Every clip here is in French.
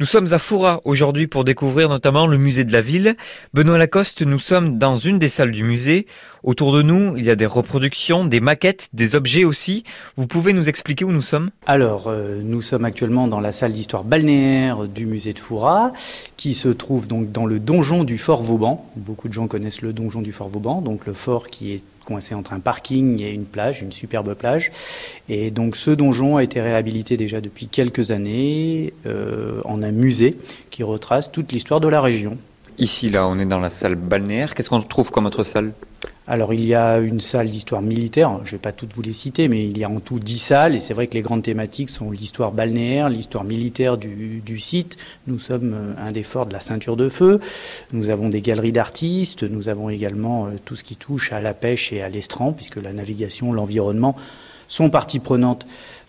Nous sommes à Foura aujourd'hui pour découvrir notamment le musée de la ville. Benoît Lacoste, nous sommes dans une des salles du musée. Autour de nous, il y a des reproductions, des maquettes, des objets aussi. Vous pouvez nous expliquer où nous sommes? Alors, euh, nous sommes actuellement dans la salle d'histoire balnéaire du musée de Foura, qui se trouve donc dans le donjon du Fort Vauban. Beaucoup de gens connaissent le donjon du Fort Vauban, donc le fort qui est coincé entre un parking et une plage, une superbe plage. Et donc ce donjon a été réhabilité déjà depuis quelques années euh, en un musée qui retrace toute l'histoire de la région. Ici, là, on est dans la salle balnéaire. Qu'est-ce qu'on trouve comme autre salle? Alors il y a une salle d'histoire militaire, je ne vais pas toutes vous les citer, mais il y a en tout dix salles, et c'est vrai que les grandes thématiques sont l'histoire balnéaire, l'histoire militaire du, site. Nous sommes euh, un des forts de la ceinture de feu, nous avons des galeries d'artistes, nous avons également euh, tout ce qui touche à la pêche et à l'estran, puisque la navigation, l'environnement sont partie prenante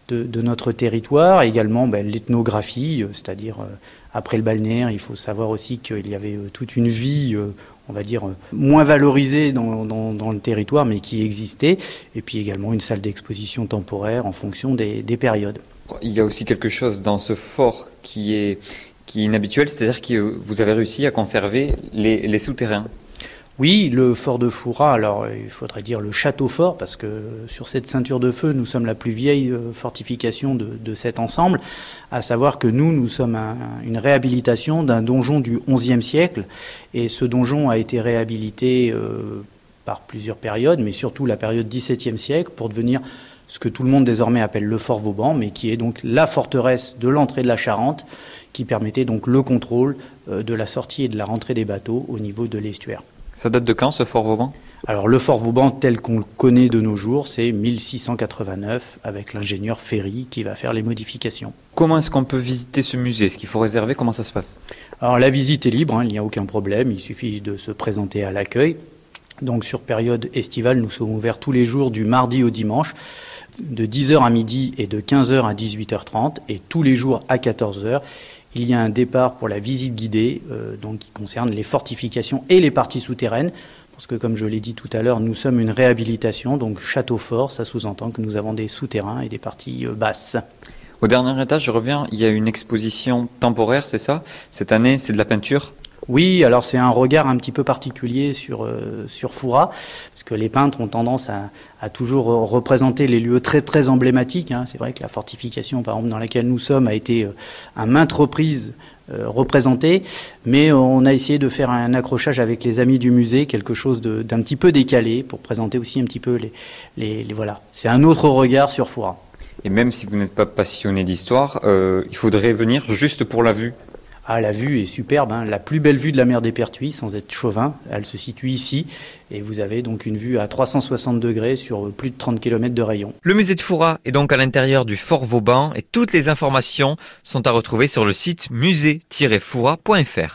de, notre territoire, également ben, l'ethnographie, euh, c'est-à-dire après le balnéaire, il faut savoir aussi qu'il y avait toute une vie on va dire, moins valorisée dans, le territoire, mais qui existait, et puis également une salle d'exposition temporaire en fonction des, périodes. Il y a aussi quelque chose dans ce fort qui est, qui est inhabituel, c'est-à-dire que vous avez réussi à conserver les souterrains. Oui, le fort de Foura, alors il faudrait dire le château fort, parce que sur cette ceinture de feu, nous sommes la plus vieille euh, fortification de, cet ensemble, à savoir que nous, nous sommes une réhabilitation d'un donjon du XIe siècle, et ce donjon a été réhabilité euh, par plusieurs périodes, mais surtout la période XVIIe siècle, pour devenir ce que tout le monde désormais appelle le fort Vauban, mais qui est donc la forteresse de l'entrée de la Charente, qui permettait donc le contrôle euh, de la sortie et de la rentrée des bateaux au niveau de l'estuaire. Ça date de quand ce Fort Vauban? Alors le Fort Vauban tel qu'on le connaît de nos jours, c'est 1689 avec l'ingénieur Ferry qui va faire les modifications. Comment est-ce qu'on peut visiter ce musée? Est-ce qu'il faut réserver? Comment ça se passe? Alors la visite est libre, hein, il n'y a aucun problème, il suffit de se présenter à l'accueil. Donc sur période estivale, nous sommes ouverts tous les jours du mardi au dimanche de 10h à midi et de 15h à 18h30 et tous les jours à 14h il y a un départ pour la visite guidée, euh, donc qui concerne les fortifications et les parties souterraines. Parce que, comme je l'ai dit tout à l'heure, nous sommes une réhabilitation, donc château fort, ça sous-entend que nous avons des souterrains et des parties euh, basses. Au dernier étage, je reviens, il y a une exposition temporaire, c'est ça? Cette année, c'est de la peinture? Oui, alors c'est un regard un petit peu particulier sur, euh, sur Foura, parce que les peintres ont tendance à, toujours représenter les lieux très très emblématiques. Hein. C'est vrai que la fortification, par exemple, dans laquelle nous sommes, a été euh, à maintes reprises euh, représentée, mais on a essayé de faire un accrochage avec les amis du musée, quelque chose d'un petit peu décalé, pour présenter aussi un petit peu les... les, voilà, c'est un autre regard sur Foura. Et même si vous n'êtes pas passionné d'histoire, il faudrait venir juste pour la vue. Ah, la vue est superbe, hein. la plus belle vue de la mer des Pertuis, sans être chauvin. Elle se situe ici, et vous avez donc une vue à 360 degrés sur plus de 30 km de rayon. Le musée de Foura est donc à l'intérieur du Fort Vauban, et toutes les informations sont à retrouver sur le site musée-foura.fr.